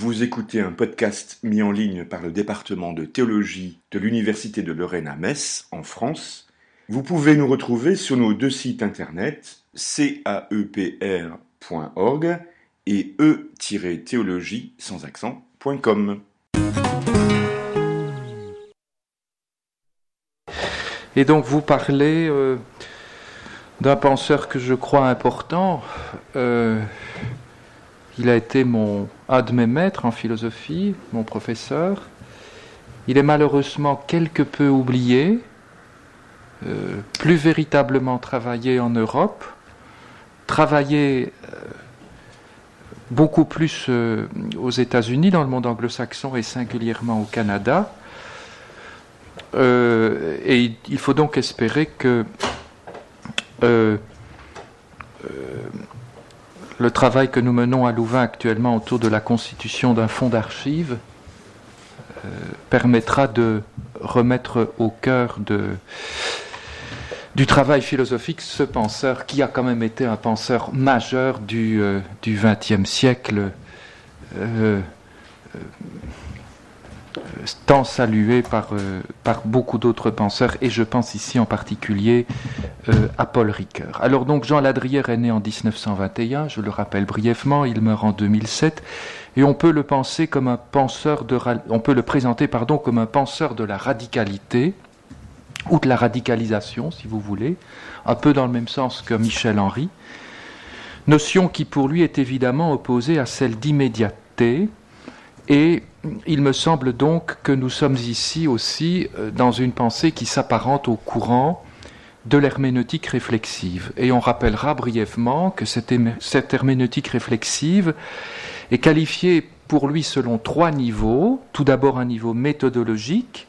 Vous écoutez un podcast mis en ligne par le département de théologie de l'Université de Lorraine à Metz, en France. Vous pouvez nous retrouver sur nos deux sites internet caepr.org et e-théologie sans accent.com. Et donc vous parlez euh, d'un penseur que je crois important. Euh, il a été mon, un de mes maîtres en philosophie, mon professeur. Il est malheureusement quelque peu oublié, euh, plus véritablement travaillé en Europe, travaillé beaucoup plus aux États-Unis, dans le monde anglo-saxon et singulièrement au Canada. Euh, et il faut donc espérer que euh, euh, le travail que nous menons à Louvain actuellement autour de la constitution d'un fonds d'archives permettra de remettre au cœur du travail philosophique ce penseur qui a quand même été un penseur majeur du XXe siècle tant salué par, euh, par beaucoup d'autres penseurs, et je pense ici en particulier euh, à Paul Ricoeur. Alors donc Jean Ladrière est né en 1921, je le rappelle brièvement, il meurt en 2007, et on peut le penser comme un penseur de, on peut le présenter pardon comme un penseur de la radicalité ou de la radicalisation, si vous voulez, un peu dans le même sens que Michel Henry, notion qui pour lui est évidemment opposée à celle d'immédiateté, et il me semble donc que nous sommes ici aussi euh, dans une pensée qui s'apparente au courant de l'herméneutique réflexive. Et on rappellera brièvement que cette, herméneutique réflexive est qualifiée pour lui selon trois niveaux. Tout d'abord un niveau méthodologique,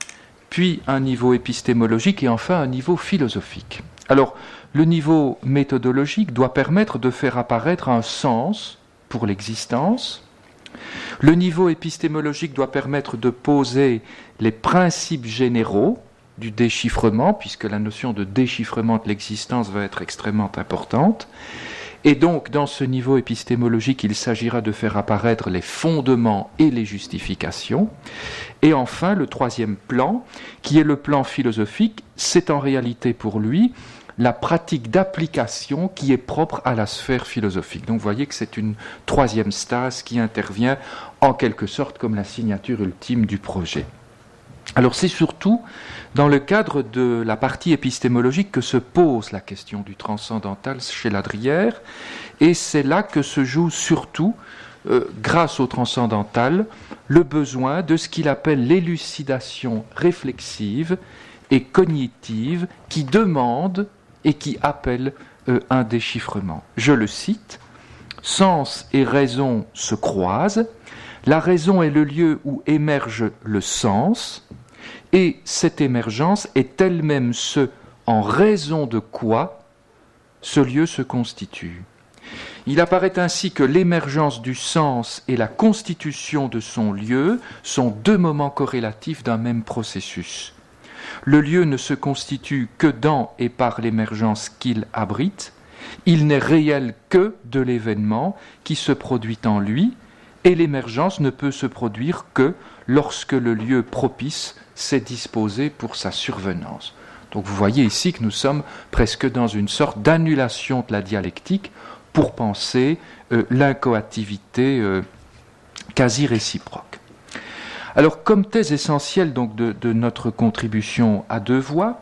puis un niveau épistémologique et enfin un niveau philosophique. Alors, le niveau méthodologique doit permettre de faire apparaître un sens pour l'existence, le niveau épistémologique doit permettre de poser les principes généraux du déchiffrement, puisque la notion de déchiffrement de l'existence va être extrêmement importante. Et donc, dans ce niveau épistémologique, il s'agira de faire apparaître les fondements et les justifications. Et enfin, le troisième plan, qui est le plan philosophique, c'est en réalité pour lui la pratique d'application qui est propre à la sphère philosophique. Donc vous voyez que c'est une troisième stase qui intervient en quelque sorte comme la signature ultime du projet. Alors c'est surtout dans le cadre de la partie épistémologique que se pose la question du transcendantal chez l'Adrière, et c'est là que se joue surtout, euh, grâce au transcendantal, le besoin de ce qu'il appelle l'élucidation réflexive et cognitive qui demande et qui appelle euh, un déchiffrement. Je le cite, Sens et raison se croisent, la raison est le lieu où émerge le sens, et cette émergence est elle-même ce en raison de quoi ce lieu se constitue. Il apparaît ainsi que l'émergence du sens et la constitution de son lieu sont deux moments corrélatifs d'un même processus. Le lieu ne se constitue que dans et par l'émergence qu'il abrite. Il n'est réel que de l'événement qui se produit en lui, et l'émergence ne peut se produire que lorsque le lieu propice s'est disposé pour sa survenance. Donc vous voyez ici que nous sommes presque dans une sorte d'annulation de la dialectique pour penser euh, l'incoativité euh, quasi réciproque. Alors, comme thèse essentielle donc de, notre contribution à deux voix,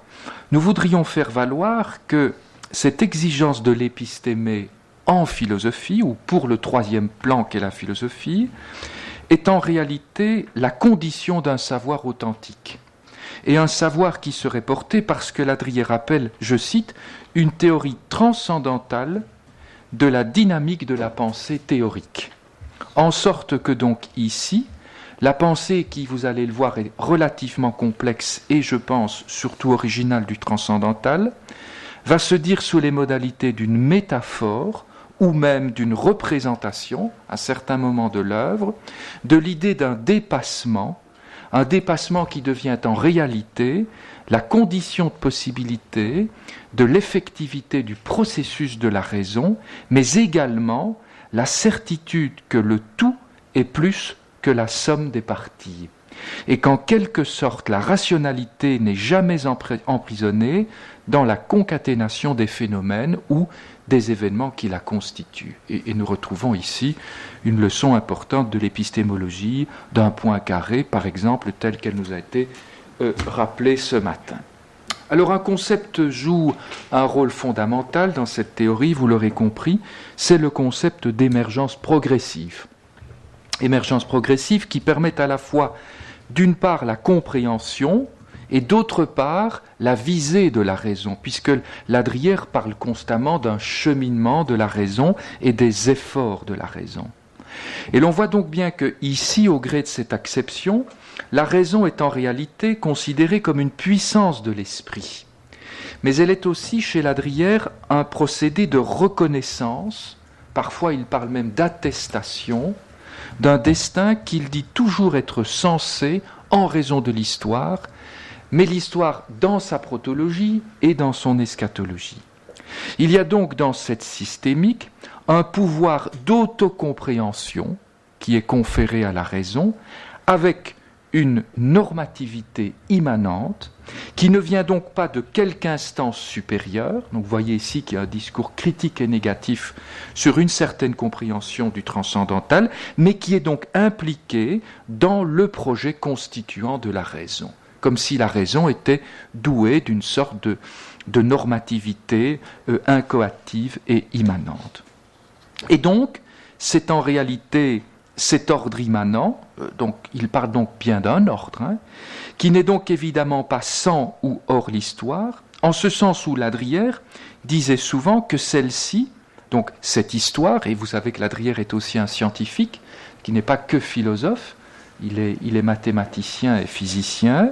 nous voudrions faire valoir que cette exigence de l'épistémé en philosophie, ou pour le troisième plan qu'est la philosophie, est en réalité la condition d'un savoir authentique. Et un savoir qui serait porté parce que l'Adrier rappelle, je cite, une théorie transcendantale de la dynamique de la pensée théorique. En sorte que donc ici, la pensée qui, vous allez le voir, est relativement complexe et, je pense, surtout originale du transcendantal, va se dire sous les modalités d'une métaphore ou même d'une représentation, à certains moments de l'œuvre, de l'idée d'un dépassement, un dépassement qui devient en réalité la condition de possibilité de l'effectivité du processus de la raison, mais également la certitude que le tout est plus la somme des parties, et qu'en quelque sorte la rationalité n'est jamais emprisonnée dans la concaténation des phénomènes ou des événements qui la constituent. Et, nous retrouvons ici une leçon importante de l'épistémologie d'un point carré, par exemple, tel qu'elle nous a été euh, rappelée ce matin. Alors un concept joue un rôle fondamental dans cette théorie, vous l'aurez compris, c'est le concept d'émergence progressive. Émergence progressive qui permet à la fois d'une part la compréhension et d'autre part la visée de la raison, puisque Ladrière parle constamment d'un cheminement de la raison et des efforts de la raison. Et l'on voit donc bien que ici, au gré de cette acception, la raison est en réalité considérée comme une puissance de l'esprit. Mais elle est aussi, chez Ladrière, un procédé de reconnaissance, parfois il parle même d'attestation, d'un destin qu'il dit toujours être censé en raison de l'histoire, mais l'histoire dans sa protologie et dans son eschatologie. Il y a donc dans cette systémique un pouvoir d'autocompréhension qui est conféré à la raison, avec une normativité immanente qui ne vient donc pas de quelque instance supérieure. Donc vous voyez ici qu'il y a un discours critique et négatif sur une certaine compréhension du transcendantal, mais qui est donc impliqué dans le projet constituant de la raison, comme si la raison était douée d'une sorte de, normativité euh, incoative et immanente. Et donc, c'est en réalité cet ordre immanent, euh, il parle donc bien d'un ordre, hein, qui n'est donc évidemment pas sans ou hors l'histoire, en ce sens où Ladrière disait souvent que celle-ci, donc cette histoire, et vous savez que Ladrière est aussi un scientifique, qui n'est pas que philosophe, il est, il est mathématicien et physicien,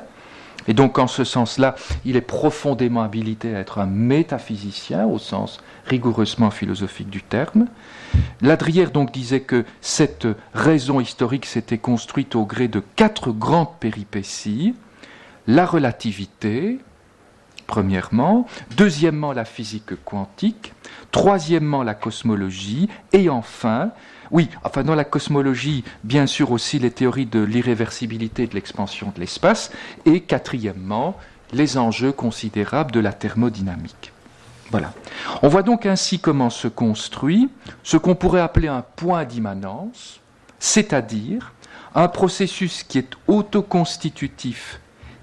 et donc en ce sens-là, il est profondément habilité à être un métaphysicien au sens rigoureusement philosophique du terme. Ladrière donc disait que cette raison historique s'était construite au gré de quatre grandes péripéties. La relativité, premièrement, deuxièmement la physique quantique, troisièmement la cosmologie, et enfin, oui, enfin dans la cosmologie, bien sûr aussi les théories de l'irréversibilité de l'expansion de l'espace, et quatrièmement, les enjeux considérables de la thermodynamique. Voilà. On voit donc ainsi comment se construit ce qu'on pourrait appeler un point d'immanence, c'est-à-dire un processus qui est autoconstitutif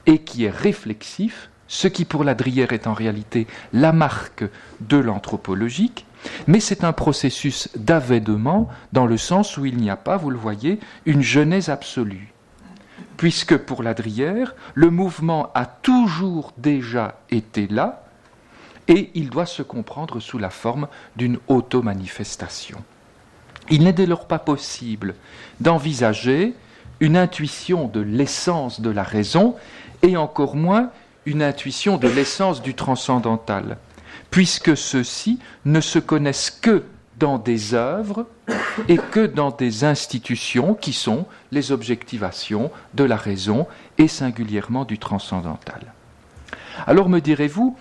et qui est réflexif, ce qui pour Ladrière est en réalité la marque de l'anthropologique, mais c'est un processus d'avènement dans le sens où il n'y a pas, vous le voyez, une genèse absolue. Puisque pour Ladrière, le mouvement a toujours déjà été là, et il doit se comprendre sous la forme d'une auto-manifestation. Il n'est dès lors pas possible d'envisager une intuition de l'essence de la raison et encore moins une intuition de l'essence du transcendantal, puisque ceux-ci ne se connaissent que dans des œuvres et que dans des institutions qui sont les objectivations de la raison et singulièrement du transcendantal. Alors me direz-vous,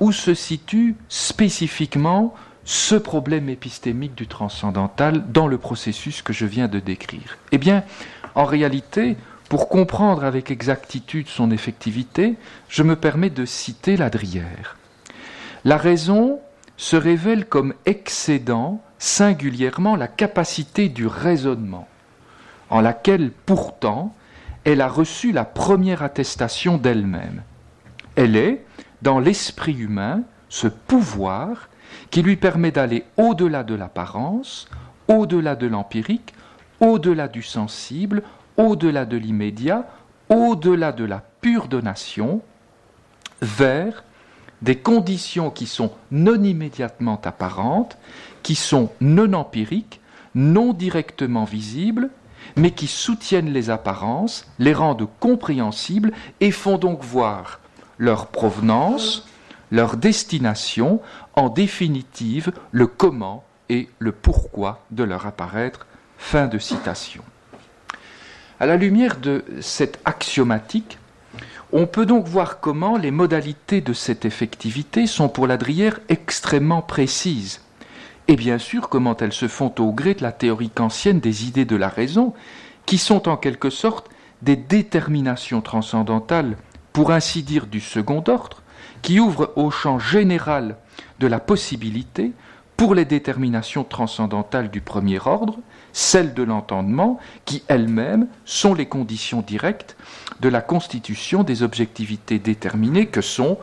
où se situe spécifiquement ce problème épistémique du transcendantal dans le processus que je viens de décrire Eh bien, en réalité, pour comprendre avec exactitude son effectivité, je me permets de citer l'Adrière. La raison se révèle comme excédant singulièrement la capacité du raisonnement, en laquelle pourtant elle a reçu la première attestation d'elle-même. Elle est, dans l'esprit humain ce pouvoir qui lui permet d'aller au-delà de l'apparence, au-delà de l'empirique, au-delà du sensible, au-delà de l'immédiat, au-delà de la pure donation, vers des conditions qui sont non immédiatement apparentes, qui sont non empiriques, non directement visibles, mais qui soutiennent les apparences, les rendent compréhensibles et font donc voir leur provenance, leur destination, en définitive le comment et le pourquoi de leur apparaître. Fin de citation. À la lumière de cette axiomatique, on peut donc voir comment les modalités de cette effectivité sont pour l'Adrière extrêmement précises, et bien sûr comment elles se font au gré de la théorie kantienne des idées de la raison, qui sont en quelque sorte des déterminations transcendantales, pour ainsi dire du second ordre, qui ouvrent au champ général de la possibilité pour les déterminations transcendantales du premier ordre, celles de l'entendement, qui elles-mêmes sont les conditions directes de la constitution des objectivités déterminées que sont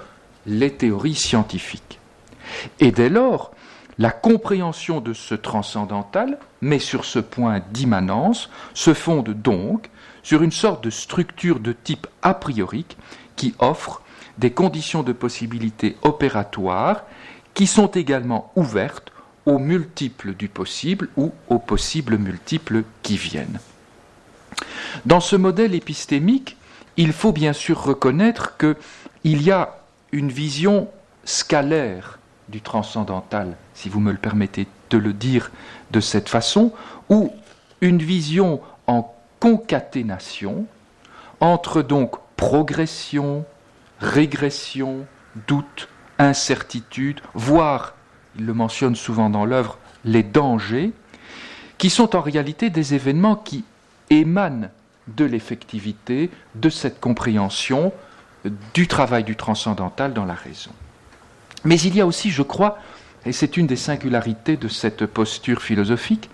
les théories scientifiques. Et dès lors, la compréhension de ce transcendantal, mais sur ce point d'immanence, se fonde donc sur une sorte de structure de type a priori qui offre des conditions de possibilité opératoires qui sont également ouvertes aux multiples du possible ou aux possibles multiples qui viennent. Dans ce modèle épistémique, il faut bien sûr reconnaître qu'il y a une vision scalaire du transcendantal, si vous me le permettez de le dire de cette façon, ou une vision en concaténation entre donc progression, régression, doute, incertitude, voire, il le mentionne souvent dans l'œuvre, les dangers, qui sont en réalité des événements qui émanent de l'effectivité, de cette compréhension du travail du transcendantal dans la raison. Mais il y a aussi, je crois, et c'est une des singularités de cette posture philosophique,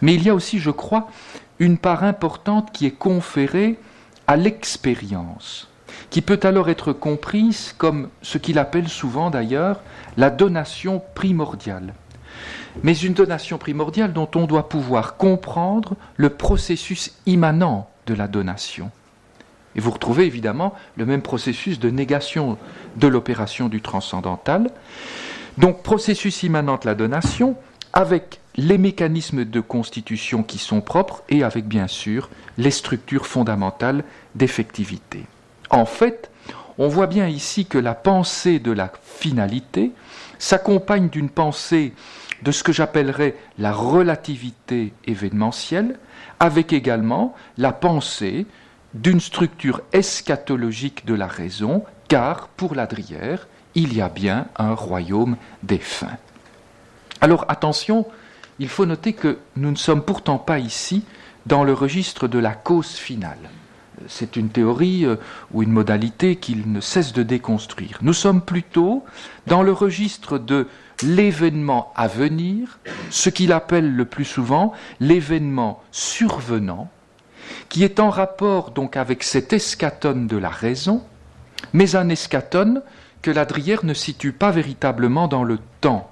mais il y a aussi, je crois, une part importante qui est conférée à l'expérience, qui peut alors être comprise comme ce qu'il appelle souvent d'ailleurs la donation primordiale. Mais une donation primordiale dont on doit pouvoir comprendre le processus immanent de la donation. Et vous retrouvez évidemment le même processus de négation de l'opération du transcendantal. Donc processus immanent de la donation avec les mécanismes de constitution qui sont propres et avec bien sûr les structures fondamentales d'effectivité. En fait, on voit bien ici que la pensée de la finalité s'accompagne d'une pensée de ce que j'appellerais la relativité événementielle, avec également la pensée d'une structure eschatologique de la raison, car pour l'Adrière, il y a bien un royaume des fins. Alors attention, il faut noter que nous ne sommes pourtant pas ici dans le registre de la cause finale. C'est une théorie euh, ou une modalité qu'il ne cesse de déconstruire. Nous sommes plutôt dans le registre de l'événement à venir, ce qu'il appelle le plus souvent l'événement survenant, qui est en rapport donc avec cet escatone de la raison, mais un escatone que l'Adrière ne situe pas véritablement dans le temps,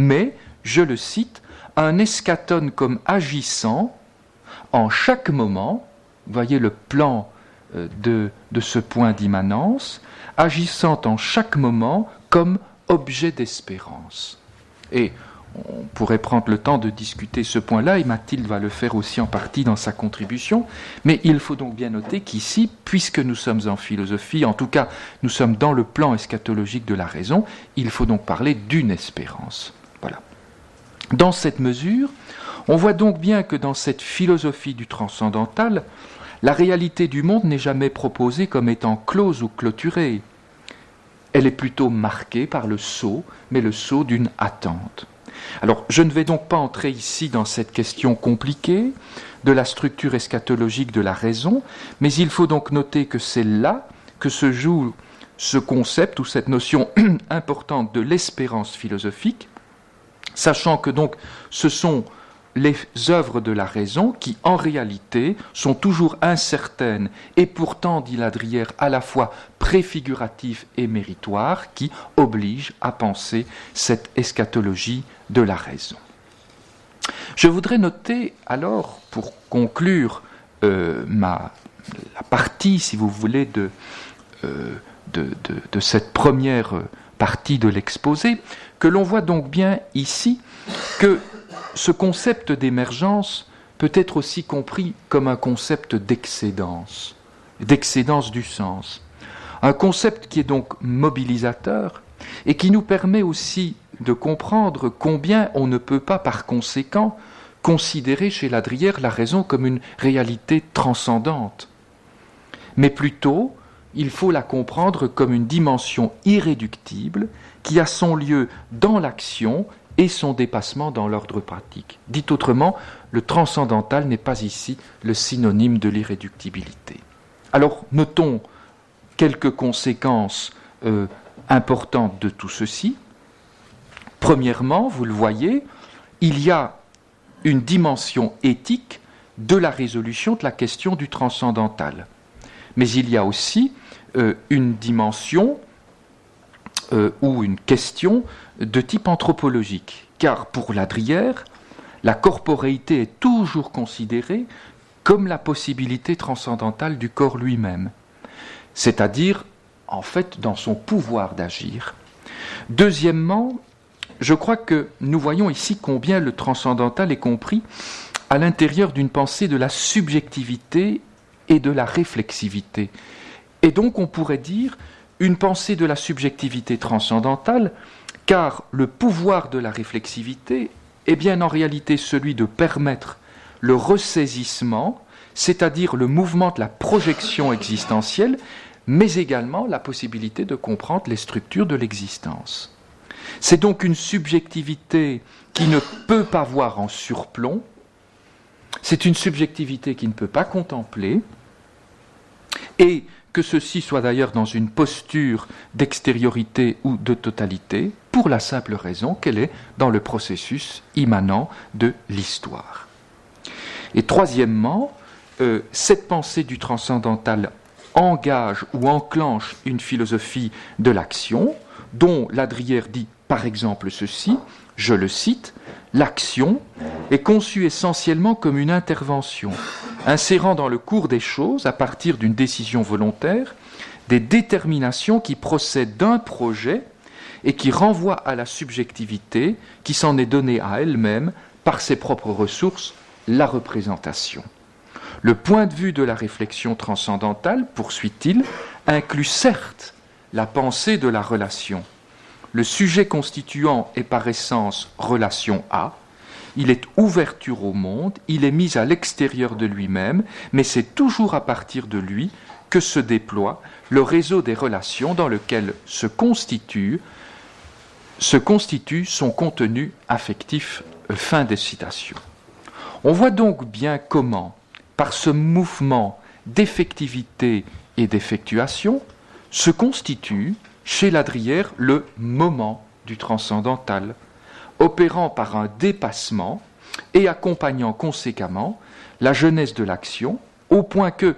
mais, je le cite, un escatone comme agissant en chaque moment, voyez le plan euh, de, de ce point d'immanence, agissant en chaque moment comme objet d'espérance. Et on pourrait prendre le temps de discuter ce point-là, et Mathilde va le faire aussi en partie dans sa contribution, mais il faut donc bien noter qu'ici, puisque nous sommes en philosophie, en tout cas nous sommes dans le plan eschatologique de la raison, il faut donc parler d'une espérance. Voilà. Dans cette mesure, on voit donc bien que dans cette philosophie du transcendantal, la réalité du monde n'est jamais proposée comme étant close ou clôturée. Elle est plutôt marquée par le saut, mais le saut d'une attente. Alors, je ne vais donc pas entrer ici dans cette question compliquée de la structure eschatologique de la raison, mais il faut donc noter que c'est là que se joue ce concept ou cette notion importante de l'espérance philosophique, sachant que donc ce sont les œuvres de la raison qui, en réalité, sont toujours incertaines et pourtant, dit Ladrière, à la fois préfiguratives et méritoires, qui obligent à penser cette eschatologie de la raison. Je voudrais noter alors, pour conclure euh, ma, la partie, si vous voulez, de, euh, cette première partie de l'exposé, que l'on voit donc bien ici que ce concept d'émergence peut être aussi compris comme un concept d'excédence, d'excédence du sens. Un concept qui est donc mobilisateur et qui nous permet aussi de comprendre combien on ne peut pas par conséquent considérer chez l'Adrière la raison comme une réalité transcendante, mais plutôt il faut la comprendre comme une dimension irréductible qui a son lieu dans l'action et son dépassement dans l'ordre pratique. Dit autrement, le transcendantal n'est pas ici le synonyme de l'irréductibilité. Alors notons quelques conséquences euh, importantes de tout ceci. Premièrement, vous le voyez, il y a une dimension éthique de la résolution de la question du transcendantal. Mais il y a aussi euh, une dimension euh, ou une question de type anthropologique. Car pour Ladrière, la corporéité est toujours considérée comme la possibilité transcendantale du corps lui-même, c'est-à-dire en fait dans son pouvoir d'agir. Deuxièmement, je crois que nous voyons ici combien le transcendantal est compris à l'intérieur d'une pensée de la subjectivité et de la réflexivité. Et donc on pourrait dire une pensée de la subjectivité transcendantale, car le pouvoir de la réflexivité est bien en réalité celui de permettre le ressaisissement, c'est-à-dire le mouvement de la projection existentielle, mais également la possibilité de comprendre les structures de l'existence. C'est donc une subjectivité qui ne peut pas voir en surplomb, c'est une subjectivité qui ne peut pas contempler, et que ceci soit d'ailleurs dans une posture d'extériorité ou de totalité, pour la simple raison qu'elle est dans le processus immanent de l'histoire. Et troisièmement, euh, cette pensée du transcendantal engage ou enclenche une philosophie de l'action, dont Ladrière dit par exemple ceci, je le cite, l'action est conçue essentiellement comme une intervention, insérant dans le cours des choses, à partir d'une décision volontaire, des déterminations qui procèdent d'un projet et qui renvoient à la subjectivité qui s'en est donnée à elle-même par ses propres ressources, la représentation. Le point de vue de la réflexion transcendantale, poursuit-il, inclut certes la pensée de la relation, le sujet constituant est par essence relation A, il est ouverture au monde, il est mis à l'extérieur de lui-même, mais c'est toujours à partir de lui que se déploie le réseau des relations dans lequel se constitue, se constitue son contenu affectif. Fin des citations. On voit donc bien comment, par ce mouvement d'effectivité et d'effectuation, se constitue chez Ladrière le moment du transcendantal, opérant par un dépassement et accompagnant conséquemment la jeunesse de l'action, au point que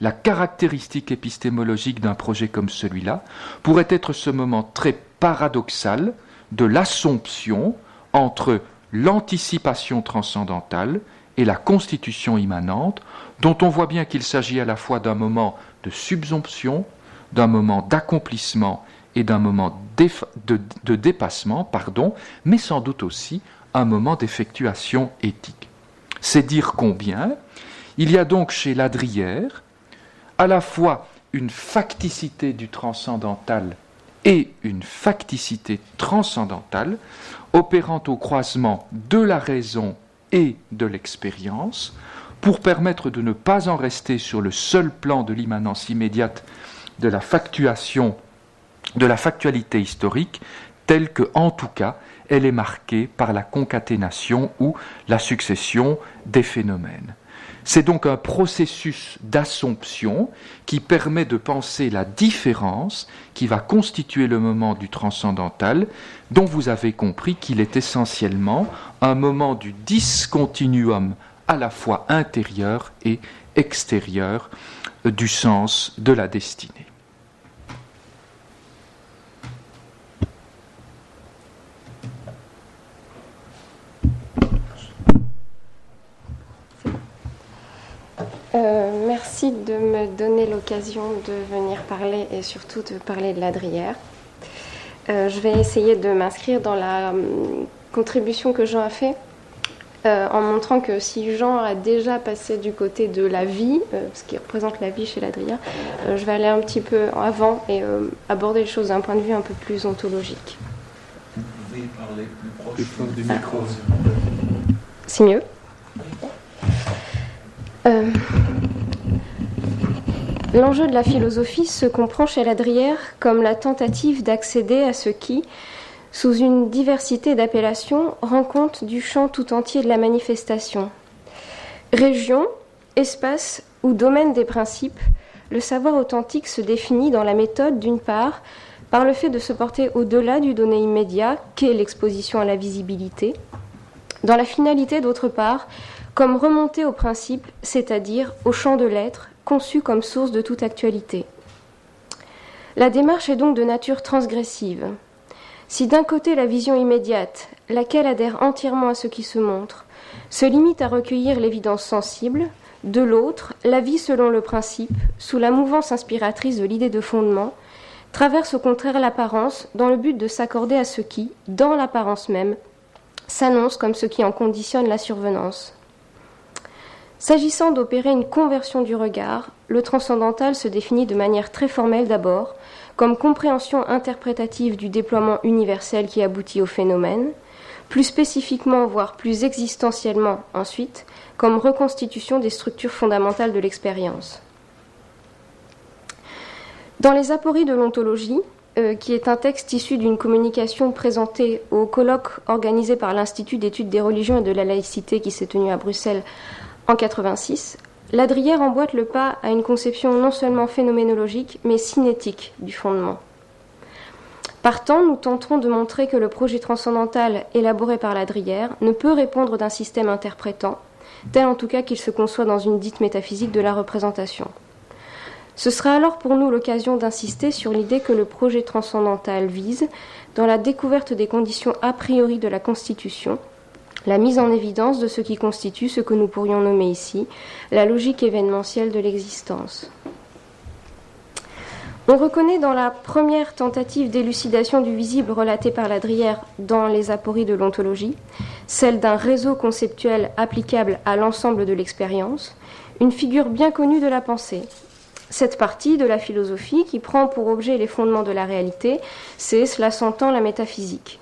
la caractéristique épistémologique d'un projet comme celui-là pourrait être ce moment très paradoxal de l'assomption entre l'anticipation transcendantale et la constitution immanente, dont on voit bien qu'il s'agit à la fois d'un moment de subsomption, d'un moment d'accomplissement et d'un moment de, dépassement, pardon, mais sans doute aussi un moment d'effectuation éthique. C'est dire combien il y a donc chez Ladrière à la fois une facticité du transcendantal et une facticité transcendantale opérant au croisement de la raison et de l'expérience pour permettre de ne pas en rester sur le seul plan de l'immanence immédiate de la factuation, de la factualité historique, telle que, en tout cas, elle est marquée par la concaténation ou la succession des phénomènes. C'est donc un processus d'assomption qui permet de penser la différence qui va constituer le moment du transcendantal, dont vous avez compris qu'il est essentiellement un moment du discontinuum à la fois intérieur et extérieur du sens de la destinée. Euh, merci de me donner l'occasion de venir parler et surtout de parler de l'Adrière. Euh, je vais essayer de m'inscrire dans la hum, contribution que Jean a fait euh, en montrant que si Jean a déjà passé du côté de la vie, ce qui représente la vie chez l'Adrière, je vais aller un petit peu avant et aborder les choses d'un point de vue un peu plus ontologique. Vous pouvez parler plus proche du micro. C'est mieux euh, l'enjeu de la philosophie se comprend chez Ladrière comme la tentative d'accéder à ce qui, sous une diversité d'appellations, rend compte du champ tout entier de la manifestation. Région, espace ou domaine des principes, le savoir authentique se définit dans la méthode, d'une part, par le fait de se porter au-delà du donné immédiat qu'est l'exposition à la visibilité, dans la finalité, d'autre part, comme remonter au principe, c'est-à-dire au champ de l'être, conçu comme source de toute actualité. La démarche est donc de nature transgressive. Si d'un côté la vision immédiate, laquelle adhère entièrement à ce qui se montre, se limite à recueillir l'évidence sensible, de l'autre, la vie selon le principe, sous la mouvance inspiratrice de l'idée de fondement, traverse au contraire l'apparence dans le but de s'accorder à ce qui, dans l'apparence même, s'annonce comme ce qui en conditionne la survenance. S'agissant d'opérer une conversion du regard, le transcendantal se définit de manière très formelle d'abord, comme compréhension interprétative du déploiement universel qui aboutit au phénomène, plus spécifiquement, voire plus existentiellement ensuite, comme reconstitution des structures fondamentales de l'expérience. Dans les apories de l'ontologie, euh, qui est un texte issu d'une communication présentée au colloque organisé par l'Institut d'études des religions et de la laïcité qui s'est tenu à Bruxelles en 86, Ladrière emboîte le pas à une conception non seulement phénoménologique, mais cinétique du fondement. Partant, nous tenterons de montrer que le projet transcendantal élaboré par Ladrière ne peut répondre d'un système interprétant, tel en tout cas qu'il se conçoit dans une dite métaphysique de la représentation. Ce sera alors pour nous l'occasion d'insister sur l'idée que le projet transcendantal vise, dans la découverte des conditions a priori de la Constitution, la mise en évidence de ce qui constitue ce que nous pourrions nommer ici la logique événementielle de l'existence. On reconnaît dans la première tentative d'élucidation du visible relatée par Ladrière dans les apories de l'ontologie, celle d'un réseau conceptuel applicable à l'ensemble de l'expérience, une figure bien connue de la pensée. Cette partie de la philosophie qui prend pour objet les fondements de la réalité, c'est, cela s'entend, la métaphysique.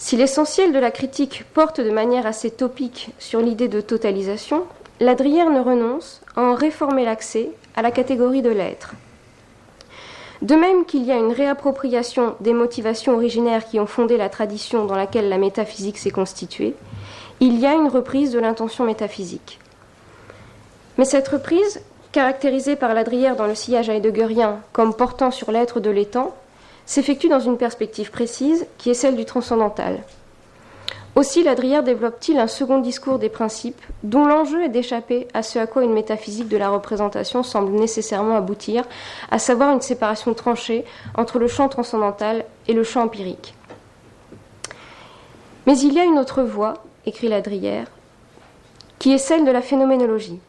Si l'essentiel de la critique porte de manière assez topique sur l'idée de totalisation, Ladrière ne renonce à en réformer l'accès à la catégorie de l'être. De même qu'il y a une réappropriation des motivations originaires qui ont fondé la tradition dans laquelle la métaphysique s'est constituée, il y a une reprise de l'intention métaphysique. Mais cette reprise, caractérisée par Ladrière dans le sillage heideggerien comme portant sur l'être de l'étang, s'effectue dans une perspective précise qui est celle du transcendantal. Aussi, Ladrière développe-t-il un second discours des principes dont l'enjeu est d'échapper à ce à quoi une métaphysique de la représentation semble nécessairement aboutir, à savoir une séparation tranchée entre le champ transcendantal et le champ empirique. Mais il y a une autre voie, écrit Ladrière, qui est celle de la phénoménologie.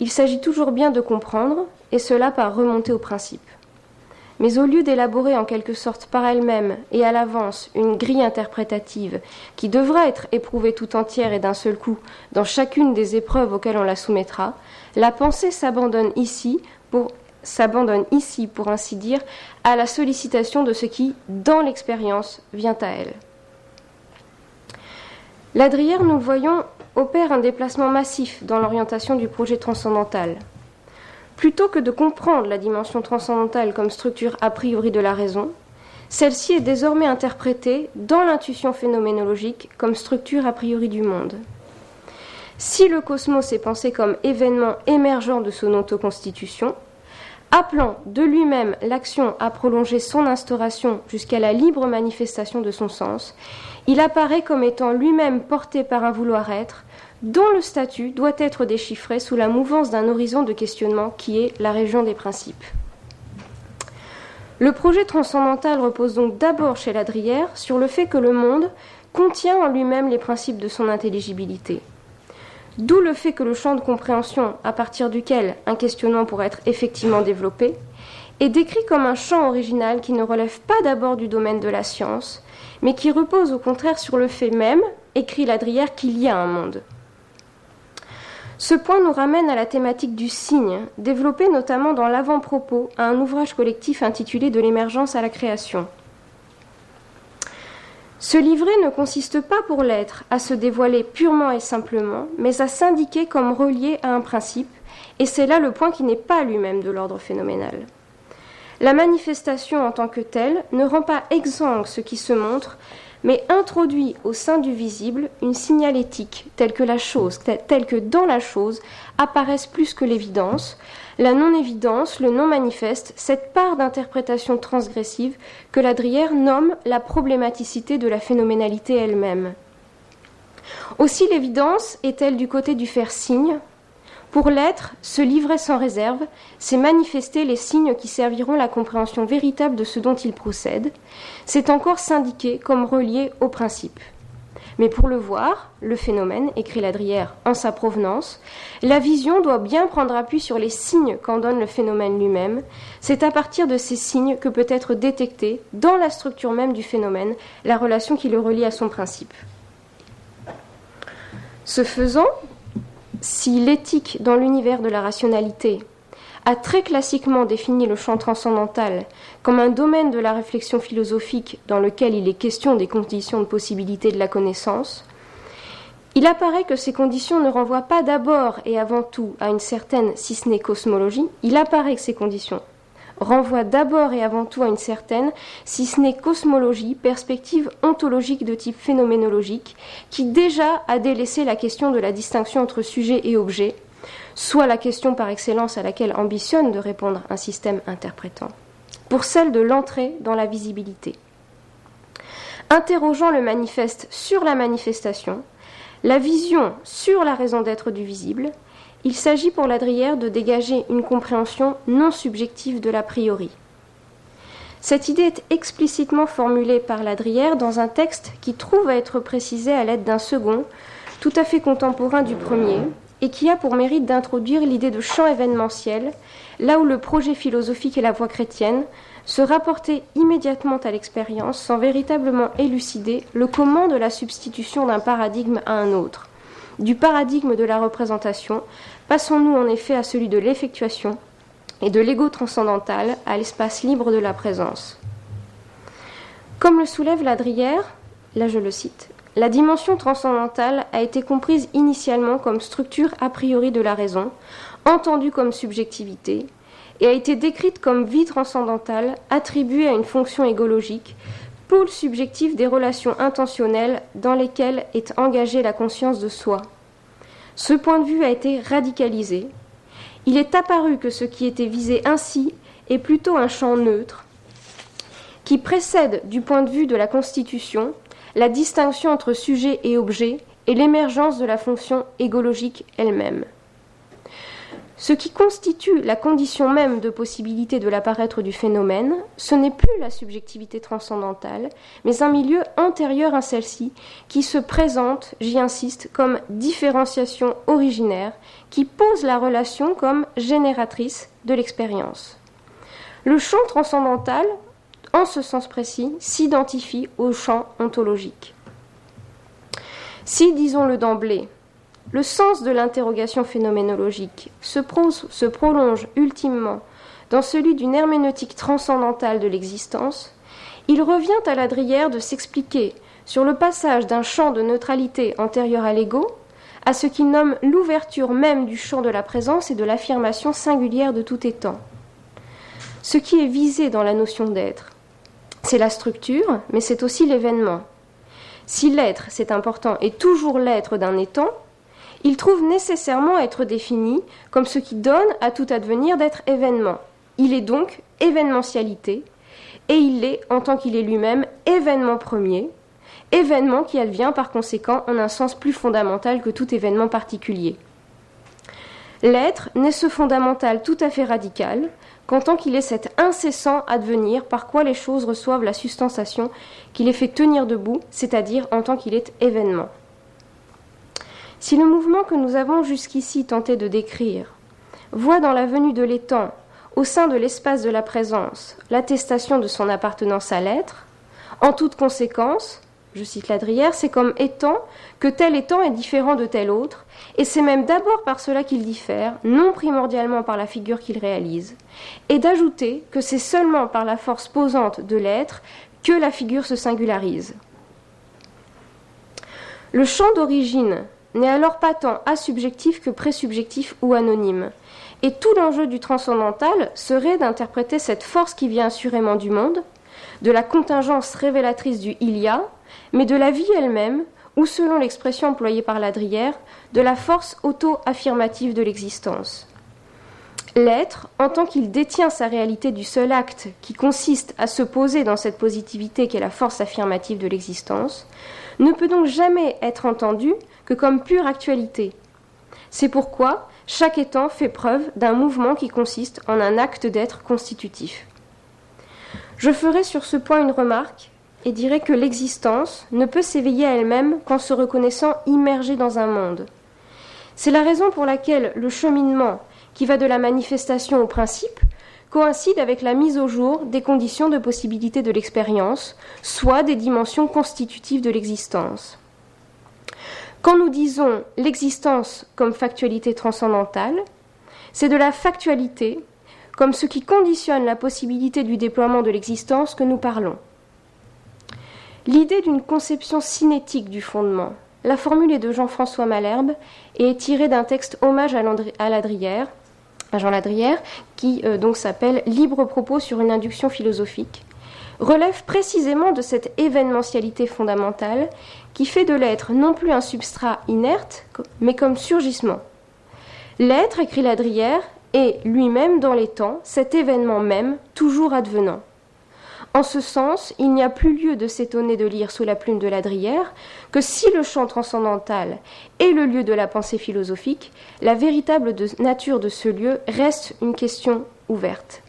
Il s'agit toujours bien de comprendre, et cela par remonter aux principes. Mais au lieu d'élaborer en quelque sorte par elle-même et à l'avance une grille interprétative qui devra être éprouvée tout entière et d'un seul coup dans chacune des épreuves auxquelles on la soumettra, la pensée s'abandonne ici pour s'abandonne ici, pour ainsi dire, à la sollicitation de ce qui, dans l'expérience, vient à elle. Ladrière, nous le voyons, opère un déplacement massif dans l'orientation du projet transcendantal. Plutôt que de comprendre la dimension transcendantale comme structure a priori de la raison, celle-ci est désormais interprétée dans l'intuition phénoménologique comme structure a priori du monde. Si le cosmos est pensé comme événement émergent de son autoconstitution, appelant de lui-même l'action à prolonger son instauration jusqu'à la libre manifestation de son sens, il apparaît comme étant lui-même porté par un vouloir-être, dont le statut doit être déchiffré sous la mouvance d'un horizon de questionnement qui est la région des principes. Le projet transcendantal repose donc d'abord chez Ladrière sur le fait que le monde contient en lui-même les principes de son intelligibilité. D'où le fait que le champ de compréhension à partir duquel un questionnement pourrait être effectivement développé est décrit comme un champ original qui ne relève pas d'abord du domaine de la science, mais qui repose au contraire sur le fait même, écrit Ladrière, qu'il y a un monde. Ce point nous ramène à la thématique du signe, développée notamment dans l'avant-propos à un ouvrage collectif intitulé De l'émergence à la création. Ce livret ne consiste pas pour l'être à se dévoiler purement et simplement, mais à s'indiquer comme relié à un principe, et c'est là le point qui n'est pas lui-même de l'ordre phénoménal. La manifestation en tant que telle ne rend pas exsangue ce qui se montre, mais introduit au sein du visible une signalétique telle que la chose, telle que dans la chose apparaissent plus que l'évidence, la non-évidence, le non-manifeste, cette part d'interprétation transgressive que Ladrière nomme la problématicité de la phénoménalité elle-même. Aussi l'évidence est-elle du côté du faire signe, pour l'être, se livrer sans réserve, c'est manifester les signes qui serviront la compréhension véritable de ce dont il procède, c'est encore s'indiquer comme relié au principe. Mais pour le voir, le phénomène, écrit Ladrière en sa provenance, la vision doit bien prendre appui sur les signes qu'en donne le phénomène lui-même. C'est à partir de ces signes que peut être détectée, dans la structure même du phénomène, la relation qui le relie à son principe. Ce faisant, si l'éthique dans l'univers de la rationalité a très classiquement défini le champ transcendantal comme un domaine de la réflexion philosophique dans lequel il est question des conditions de possibilité de la connaissance, il apparaît que ces conditions ne renvoient pas d'abord et avant tout à une certaine, si ce n'est cosmologie, il apparaît que ces conditions renvoie d'abord et avant tout à une certaine, si ce n'est cosmologie, perspective ontologique de type phénoménologique, qui déjà a délaissé la question de la distinction entre sujet et objet, soit la question par excellence à laquelle ambitionne de répondre un système interprétant, pour celle de l'entrée dans la visibilité. Interrogeant le manifeste sur la manifestation, la vision sur la raison d'être du visible, il s'agit pour Ladrière de dégager une compréhension non subjective de l'a priori. Cette idée est explicitement formulée par Ladrière dans un texte qui trouve à être précisé à l'aide d'un second, tout à fait contemporain du premier, et qui a pour mérite d'introduire l'idée de champ événementiel, là où le projet philosophique et la voie chrétienne se rapportaient immédiatement à l'expérience sans véritablement élucider le comment de la substitution d'un paradigme à un autre. Du paradigme de la représentation, passons-nous en effet à celui de l'effectuation et de l'ego transcendantal à l'espace libre de la présence. Comme le soulève Ladrière, là je le cite, la dimension transcendantale a été comprise initialement comme structure a priori de la raison, entendue comme subjectivité, et a été décrite comme vie transcendantale attribuée à une fonction égologique, pôle subjectif des relations intentionnelles dans lesquelles est engagée la conscience de soi. Ce point de vue a été radicalisé. Il est apparu que ce qui était visé ainsi est plutôt un champ neutre, qui précède du point de vue de la Constitution la distinction entre sujet et objet et l'émergence de la fonction égologique elle-même. Ce qui constitue la condition même de possibilité de l'apparaître du phénomène, ce n'est plus la subjectivité transcendantale, mais un milieu antérieur à celle-ci qui se présente, j'y insiste, comme différenciation originaire, qui pose la relation comme génératrice de l'expérience. Le champ transcendantal, en ce sens précis, s'identifie au champ ontologique. Si, disons-le d'emblée, le sens de l'interrogation phénoménologique se, prolonge ultimement dans celui d'une herméneutique transcendantale de l'existence, il revient à l'adrière de s'expliquer sur le passage d'un champ de neutralité antérieur à l'ego à ce qu'il nomme l'ouverture même du champ de la présence et de l'affirmation singulière de tout étant. Ce qui est visé dans la notion d'être, c'est la structure, mais c'est aussi l'événement. Si l'être, c'est important, est toujours l'être d'un étant, il trouve nécessairement être défini comme ce qui donne à tout advenir d'être événement. Il est donc événementialité, et il est, en tant qu'il est lui-même, événement premier, événement qui advient par conséquent en un sens plus fondamental que tout événement particulier. L'être n'est ce fondamental tout à fait radical qu'en tant qu'il est cet incessant advenir par quoi les choses reçoivent la substantiation qui les fait tenir debout, c'est-à-dire en tant qu'il est événement. Si le mouvement que nous avons jusqu'ici tenté de décrire voit dans la venue de l'étang, au sein de l'espace de la présence, l'attestation de son appartenance à l'être, en toute conséquence, je cite Ladrière, c'est comme étant que tel étant est différent de tel autre, et c'est même d'abord par cela qu'il diffère, non primordialement par la figure qu'il réalise, et d'ajouter que c'est seulement par la force posante de l'être que la figure se singularise. Le champ d'origine n'est alors pas tant asubjectif que présubjectif ou anonyme, Et tout l'enjeu du transcendantal serait d'interpréter cette force qui vient assurément du monde, de la contingence révélatrice du il y a, mais de la vie elle-même, ou selon l'expression employée par Ladrière, de la force auto-affirmative de l'existence. L'être, en tant qu'il détient sa réalité du seul acte qui consiste à se poser dans cette positivité qui est la force affirmative de l'existence, ne peut donc jamais être entendu comme pure actualité. C'est pourquoi chaque étant fait preuve d'un mouvement qui consiste en un acte d'être constitutif. Je ferai sur ce point une remarque et dirai que l'existence ne peut s'éveiller à elle-même qu'en se reconnaissant immergée dans un monde. C'est la raison pour laquelle le cheminement, qui va de la manifestation au principe, coïncide avec la mise au jour des conditions de possibilité de l'expérience, soit des dimensions constitutives de l'existence. Quand nous disons l'existence comme factualité transcendantale, c'est de la factualité comme ce qui conditionne la possibilité du déploiement de l'existence que nous parlons. L'idée d'une conception cinétique du fondement, la formule est de Jean-François Malherbe et est tirée d'un texte hommage à Jean Ladrière, qui euh, donc s'appelle Libre propos sur une induction philosophique, relève précisément de cette événementialité fondamentale qui fait de l'être non plus un substrat inerte, mais comme surgissement. L'être, écrit Ladrière, est lui-même dans les temps, cet événement même, toujours advenant. En ce sens, il n'y a plus lieu de s'étonner de lire sous la plume de Ladrière que si le champ transcendantal est le lieu de la pensée philosophique, la véritable nature de ce lieu reste une question ouverte.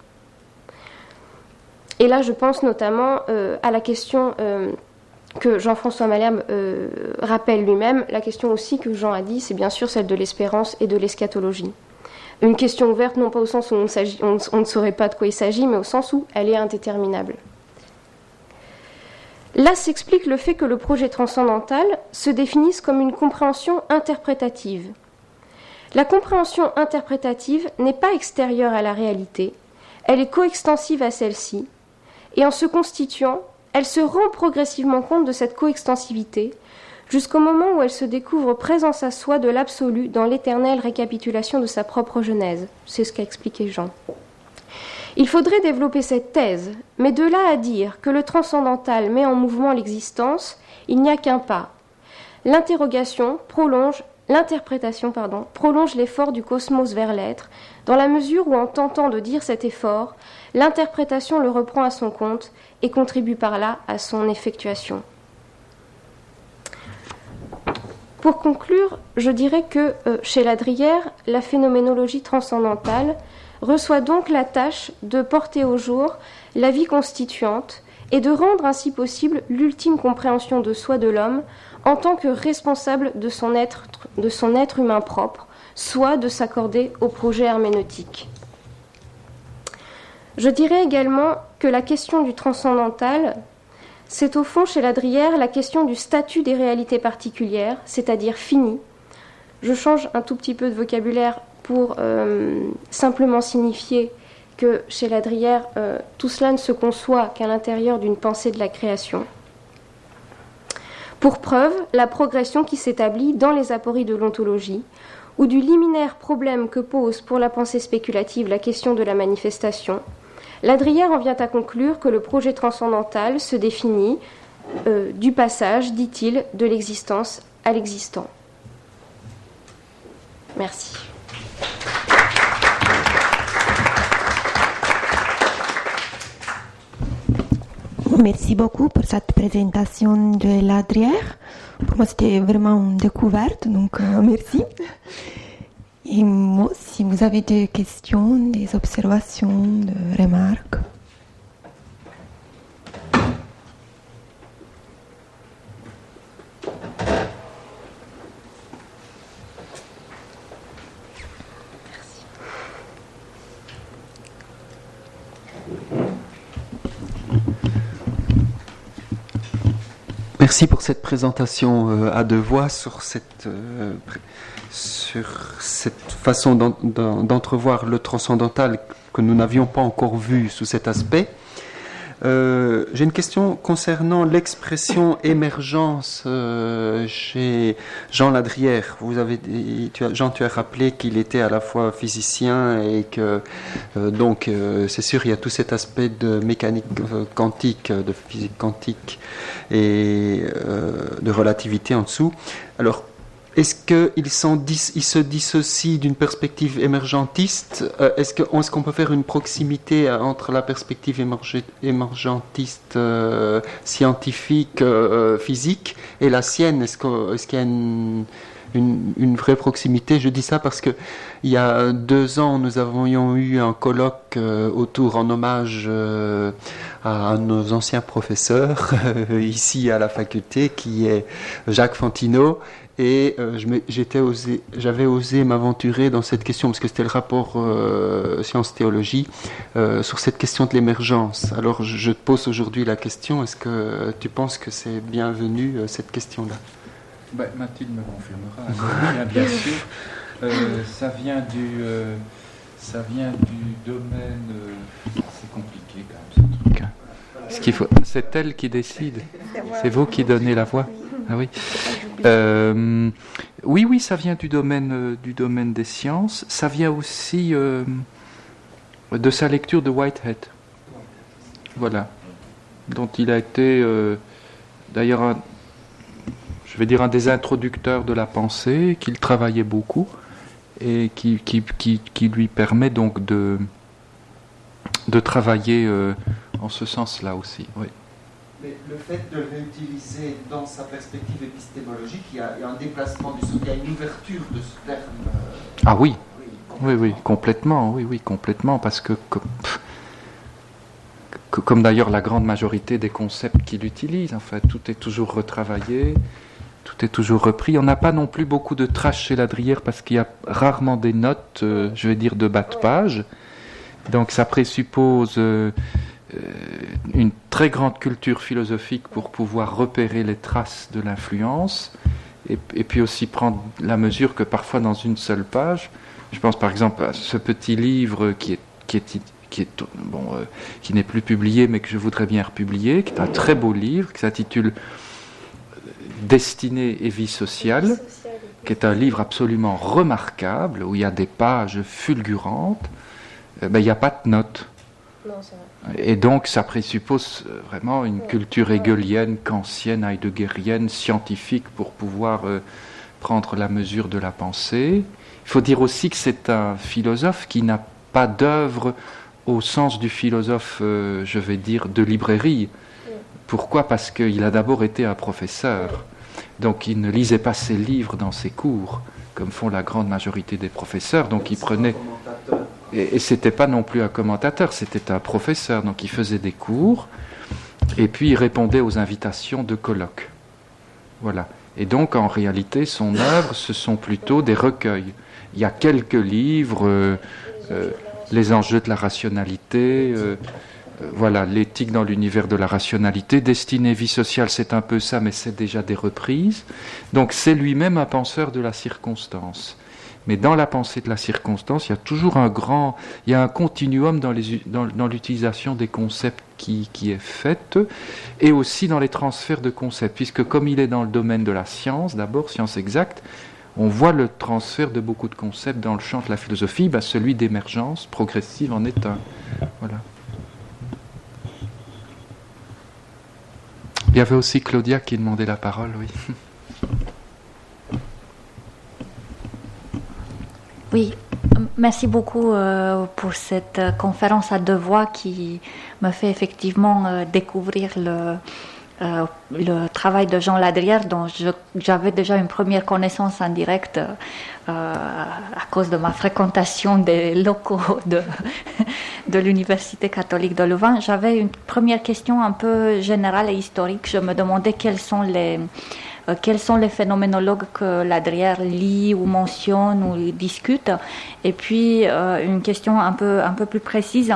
Et là, je pense notamment euh, à la question euh, que Jean-François Malherbe euh, rappelle lui-même, la question aussi que Jean a dit, c'est bien sûr celle de l'espérance et de l'eschatologie. Une question ouverte, non pas au sens où on ne saurait pas de quoi il s'agit, mais au sens où elle est indéterminable. Là s'explique le fait que le projet transcendantal se définisse comme une compréhension interprétative. La compréhension interprétative n'est pas extérieure à la réalité, elle est coextensive à celle-ci, et en se constituant, elle se rend progressivement compte de cette coextensivité, jusqu'au moment où elle se découvre présence à soi de l'absolu dans l'éternelle récapitulation de sa propre genèse. C'est ce qu'a expliqué Jean. Il faudrait développer cette thèse, mais de là à dire que le transcendantal met en mouvement l'existence, il n'y a qu'un pas. L'interrogation prolonge, l'interprétation pardon, prolonge l'effort du cosmos vers l'être, dans la mesure où en tentant de dire cet effort, l'interprétation le reprend à son compte et contribue par là à son effectuation. Pour conclure, je dirais que euh, chez Ladrière, la phénoménologie transcendantale reçoit donc la tâche de porter au jour la vie constituante et de rendre ainsi possible l'ultime compréhension de soi de l'homme en tant que responsable de son être, de son être humain propre, soit de s'accorder au projet herméneutique. Je dirais également que la question du transcendantal, c'est au fond chez Ladrière la question du statut des réalités particulières, c'est-à-dire finies. Je change un tout petit peu de vocabulaire pour euh, simplement signifier que chez Ladrière, euh, tout cela ne se conçoit qu'à l'intérieur d'une pensée de la création. Pour preuve, la progression qui s'établit dans les apories de l'ontologie, ou du liminaire problème que pose pour la pensée spéculative la question de la manifestation, Ladrière en vient à conclure que le projet transcendantal se définit euh, du passage, dit-il, de l'existence à l'existant. Merci. Merci beaucoup pour cette présentation de l'Adrière. Pour moi, c'était vraiment une découverte, donc euh, merci. Et moi, si vous avez des questions, des observations, des remarques. Merci pour cette présentation euh, à deux voix sur cette, euh, sur cette façon d'entrevoir le transcendantal que nous n'avions pas encore vu sous cet aspect. Euh, j'ai une question concernant l'expression émergence euh, chez Jean Ladrière. Vous avez, tu as, Jean, tu as rappelé qu'il était à la fois physicien et que euh, donc c'est sûr il y a tout cet aspect de mécanique quantique, de physique quantique et de relativité en dessous. Alors est-ce qu'il se dissocie d'une perspective émergentiste? Euh, Est-ce qu'on peut faire une proximité euh, entre la perspective émergentiste euh, scientifique, physique, et la sienne? Est-ce qu'il y a une, vraie proximité. Je dis ça parce que il y a deux ans, nous avions eu un colloque autour en hommage à nos anciens professeurs ici à la faculté, qui est Jacques Fantino. Et euh, j'avais osé m'aventurer dans cette question, parce que c'était le rapport euh, sciences-théologie, euh, sur cette question de l'émergence. Alors je, te pose aujourd'hui la question, est-ce que tu penses que c'est bienvenu cette question-là? Ben, Mathilde me confirmera, bien, sûr. ça, vient du, ça vient du domaine... c'est compliqué quand même ce truc. Hein. Ce qu'il faut, c'est elle qui décide. C'est vous qui donnez la voix. Ah oui. Euh, oui, oui, ça vient du domaine, euh, du domaine des sciences. Ça vient aussi euh, de sa lecture de Whitehead. Voilà. Dont il a été, d'ailleurs, je vais dire, un des introducteurs de la pensée, qu'il travaillait beaucoup et qui, qui, qui, qui, lui permet donc de, de travailler en ce sens-là aussi. Oui. Mais le fait de le réutiliser dans sa perspective épistémologique, il y a, un déplacement du il y a une ouverture de ce terme. Euh, ah oui. Oui, oui, complètement, oui, oui, complètement, parce que, comme d'ailleurs la grande majorité des concepts qu'il utilise, en fait, tout est toujours retravaillé, tout est toujours repris. On n'a pas non plus beaucoup de trash chez Ladrière parce qu'il y a rarement des notes, euh, je vais dire, de bas de page. Donc ça présuppose euh, euh, une très grande culture philosophique pour pouvoir repérer les traces de l'influence et, puis aussi prendre la mesure que parfois dans une seule page, je pense par exemple à ce petit livre qui est, qui est, qui est bon, euh, qui n'est plus publié mais que je voudrais bien republier, qui est un très beau livre qui s'intitule Destinée et vie sociale, qui est un livre absolument remarquable où il y a des pages fulgurantes. Eh ben, il n'y a pas de notes. Et donc, ça présuppose euh, vraiment une culture hegelienne, kantienne, heideggerienne, scientifique pour pouvoir euh, prendre la mesure de la pensée. Il faut dire aussi que c'est un philosophe qui n'a pas d'œuvre au sens du philosophe, euh, je vais dire, de librairie. Pourquoi? Parce qu'il a d'abord été un professeur. Donc, il ne lisait pas ses livres dans ses cours, comme font la grande majorité des professeurs. Donc, il prenait. Et, et c'était pas non plus un commentateur, c'était un professeur. Donc il faisait des cours et puis il répondait aux invitations de colloques. Voilà. Et donc en réalité, son œuvre, ce sont plutôt des recueils. Il y a quelques livres, euh, euh, Les enjeux de la rationalité, euh, voilà, l'éthique dans l'univers de la rationalité, Destinée vie sociale, c'est un peu ça, mais c'est déjà des reprises. Donc c'est lui-même un penseur de la circonstance. Mais dans la pensée de la circonstance, il y a toujours un grand, il y a un continuum dans, l'utilisation des concepts qui, est fait, et aussi dans les transferts de concepts, puisque comme il est dans le domaine de la science, d'abord science exacte, on voit le transfert de beaucoup de concepts dans le champ de la philosophie, bah, celui d'émergence progressive en est un. Voilà. Il y avait aussi Claudia qui demandait la parole, oui. Oui, merci beaucoup euh, pour cette euh, conférence à deux voix qui me fait effectivement euh, découvrir le, le travail de Jean Ladrière, dont j'avais déjà une première connaissance en direct à cause de ma fréquentation des locaux de, l'Université catholique de Louvain. J'avais une première question un peu générale et historique. Je me demandais quels sont les euh, phénoménologues que Ladrière lit ou mentionne ou discute. Et puis, euh, une question un peu, un peu plus précise.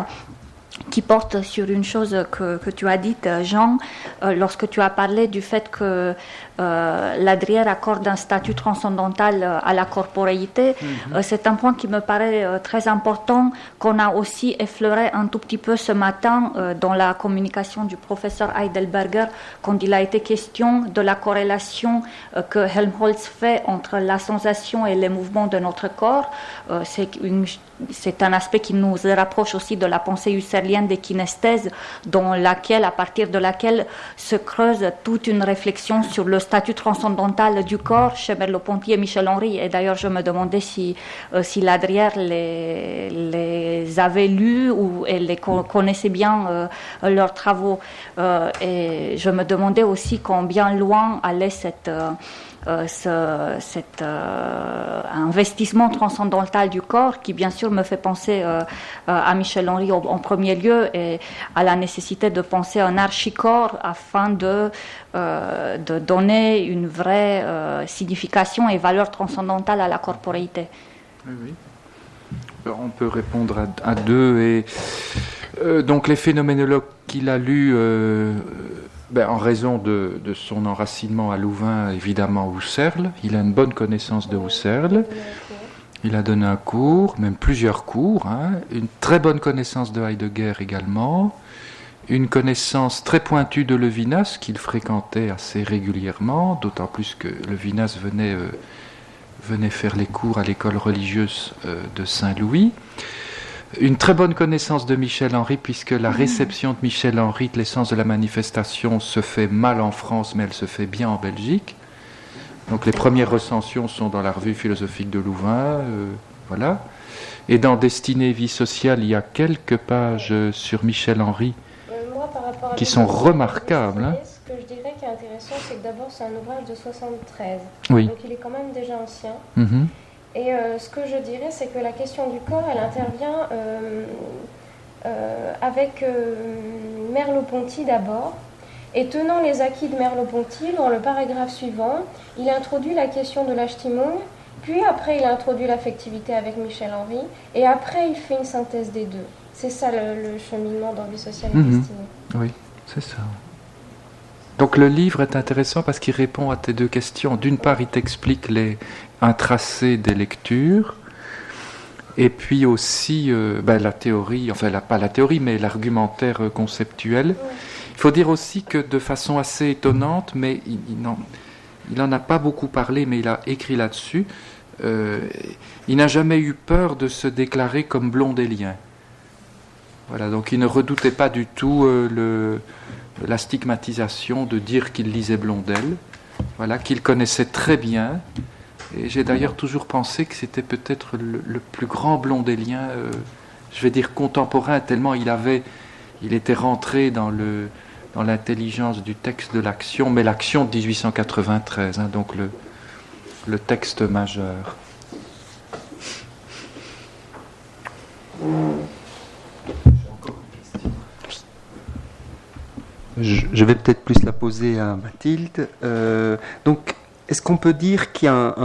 Qui porte sur une chose que, que tu as dite, Jean, lorsque tu as parlé du fait que euh, l'Adrière accorde un statut transcendantal euh, à la corporéité. Mhm. Euh, c'est un point qui me paraît très important, qu'on a aussi effleuré un tout petit peu ce matin dans la communication du professeur Heidelberger, quand il a été question de la corrélation que Helmholtz fait entre la sensation et les mouvements de notre corps. c'est une c'est un aspect qui nous rapproche aussi de la pensée husserlienne des kinesthèses, dans laquelle, à partir de laquelle se creuse toute une réflexion sur le statut transcendantal du corps chez Merleau-Ponty et Michel-Henry. Et d'ailleurs, je me demandais si, euh, si Ladrière les, les avait lus ou elle les connaissait bien euh, leurs travaux. Euh, et je me demandais aussi combien loin allait cette ce, cet euh, investissement transcendantal du corps qui bien sûr me fait penser euh, à Michel Henry en, premier lieu et à la nécessité de penser un archicorps afin de, donner une vraie signification et valeur transcendantale à la corporéité. Oui, On peut répondre à, deux et donc les phénoménologues qu'il a lus ben, en raison de, son enracinement à Louvain, évidemment Husserl. Il a une bonne connaissance de Husserl. Il a donné un cours, même plusieurs cours. Hein. Une très bonne connaissance de Heidegger également. Une connaissance très pointue de Levinas, qu'il fréquentait assez régulièrement, d'autant plus que Levinas venait, euh, faire les cours à l'école religieuse euh, de Saint-Louis. Une très bonne connaissance de Michel Henry, puisque la réception de Michel Henry de l'essence de la manifestation se fait mal en France, mais elle se fait bien en Belgique. Donc les premières recensions sont dans la revue philosophique de Louvain, euh, voilà. Et dans Destinée vie sociale, il y a quelques pages sur Michel Henry euh, qui sont remarquables. Hein. Ce que je dirais qui est intéressant, c'est que d'abord c'est un ouvrage de 73, oui. donc il est quand même déjà ancien. Mm-hmm. Et euh, ce que je dirais, c'est que la question du corps, elle intervient euh, euh, avec Merleau-Ponty d'abord. Et tenant les acquis de Merleau-Ponty, dans le paragraphe suivant, il introduit la question de l'achtimung, puis après il introduit l'affectivité avec Michel Henry, et après il fait une synthèse des deux. C'est ça le, cheminement d'envie sociale et mhm. destinée. Oui, c'est ça. Donc le livre est intéressant parce qu'il répond à tes deux questions. D'une part, il t'explique les, un tracé des lectures, et puis aussi euh, ben, la théorie, enfin pas la théorie, mais l'argumentaire euh, conceptuel. Il faut dire aussi que de façon assez étonnante, mais il, n'en a pas beaucoup parlé, mais il a écrit là-dessus, euh, il n'a jamais eu peur de se déclarer comme blondélien. Voilà, donc il ne redoutait pas du tout le, la stigmatisation de dire qu'il lisait Blondel, voilà, qu'il connaissait très bien, et j'ai d'ailleurs toujours pensé que c'était peut-être le, plus grand blondélien, euh, je vais dire contemporain, tellement il avait, il était rentré dans le dans l'intelligence du texte de l'action, mais l'action de 1893, hein, donc le, le texte majeur. Je, vais peut-être plus la poser à Mathilde. Euh, donc, est-ce qu'on peut dire qu'il y a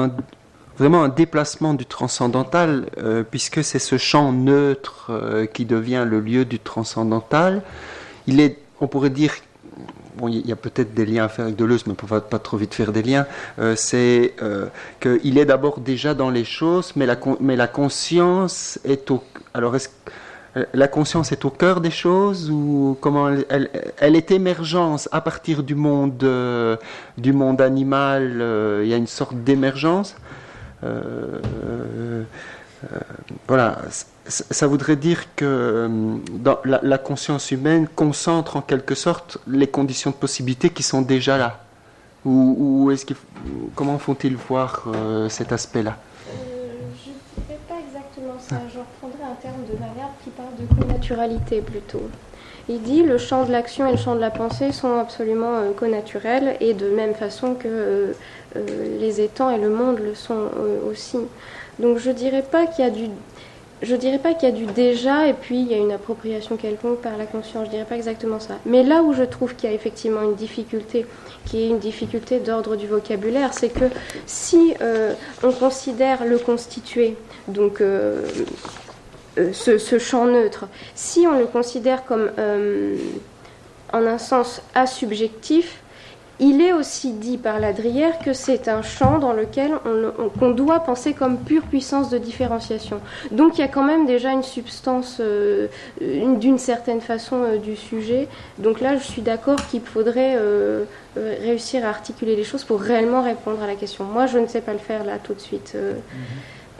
vraiment un déplacement du transcendantal, euh, puisque c'est ce champ neutre euh, qui devient le lieu du transcendantal? Il est, on pourrait dire, bon, il y a peut-être des liens à faire avec Deleuze, mais on ne peut pas trop vite faire des liens. Euh, c'est qu'il est d'abord déjà dans les choses, mais la, mais la conscience est au. Alors, est-ce la conscience est au cœur des choses ou comment elle, est émergence à partir du monde euh, du monde animal euh, il y a une sorte d'émergence. Voilà ça voudrait dire que la, conscience humaine concentre en quelque sorte les conditions de possibilité qui sont déjà là. Ou, comment font-ils voir cet aspect là plutôt. Il dit le champ de l'action et le champ de la pensée sont absolument euh, connaturels et de même façon que euh, euh, les étangs et le monde le sont aussi. Donc je dirais pas qu'il y a du je dirais pas qu'il y a du déjà et puis il y a une appropriation quelconque par la conscience. Je dirais pas exactement ça. Mais là où je trouve qu'il y a effectivement une difficulté, qui est une difficulté d'ordre du vocabulaire, c'est que si on considère le constitué donc, euh, ce, champ neutre. Si on le considère comme, en un sens, asubjectif, il est aussi dit par Ladrière que c'est un champ dans lequel on, doit penser comme pure puissance de différenciation. Donc il y a quand même déjà une substance euh, d'une certaine façon euh, du sujet. Donc là, je suis d'accord qu'il faudrait euh, réussir à articuler les choses pour réellement répondre à la question. Moi, je ne sais pas le faire là tout de suite. Mhm.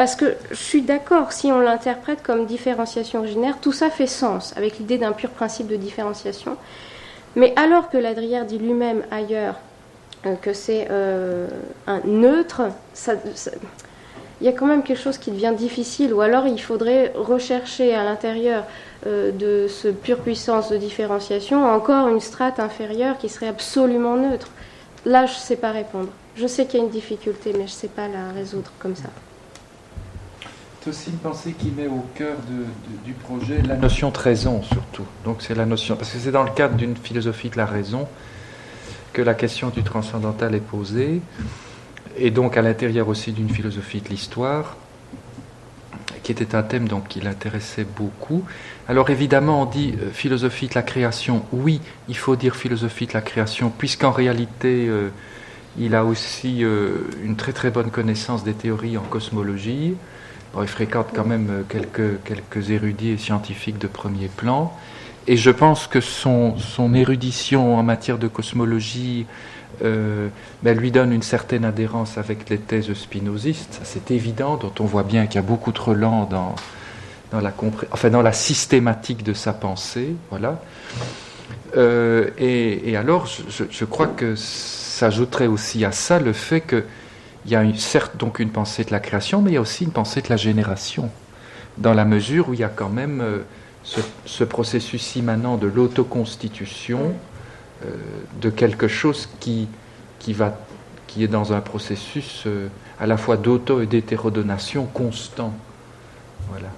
Parce que je suis d'accord, si on l'interprète comme différenciation originaire, tout ça fait sens avec l'idée d'un pur principe de différenciation. Mais alors que Ladrière dit lui-même ailleurs euh, que c'est euh, un neutre, il y a quand même quelque chose qui devient difficile, ou alors il faudrait rechercher à l'intérieur euh, de ce pure puissance de différenciation encore une strate inférieure qui serait absolument neutre. Là, je ne sais pas répondre. Je sais qu'il y a une difficulté, mais je ne sais pas la résoudre comme ça. C'est aussi une pensée qui met au cœur du projet la notion de raison, surtout. Donc c'est la notion, parce que c'est dans le cadre d'une philosophie de la raison que la question du transcendantal est posée, et donc à l'intérieur aussi d'une philosophie de l'histoire, qui était un thème donc qui l'intéressait beaucoup. Alors évidemment, on dit euh, philosophie de la création. Oui, il faut dire philosophie de la création, puisqu'en réalité, euh, il a aussi euh, une très très bonne connaissance des théories en cosmologie il fréquente quand même euh, quelques, quelques érudits et scientifiques de premier plan. Et je pense que son, son érudition en matière de cosmologie euh, ben, lui donne une certaine adhérence avec les thèses spinozistes. C'est évident, dont on voit bien qu'il y a beaucoup de relents dans, dans, la, enfin, dans la systématique de sa pensée. Voilà. Euh, et, et, alors, je, je crois que s'ajouterait aussi à ça le fait que il y a certes donc une pensée de la création, mais il y a aussi une pensée de la génération, dans la mesure où il y a quand même euh, ce, processus immanent de l'autoconstitution euh, de quelque chose qui, qui, est dans un processus euh, à la fois d'auto et d'hétérodonation constant. Voilà.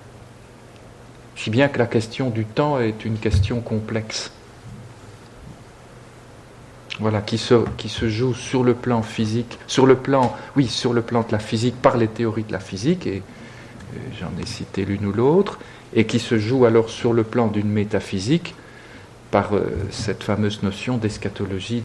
Je bien que la question du temps est une question complexe voilà, qui se, qui se joue sur le plan physique, sur le plan, oui, sur le plan de la physique par les théories de la physique, et j'en ai cité l'une ou l'autre, et qui se joue alors sur le plan d'une métaphysique par euh, cette fameuse notion d'eschatologie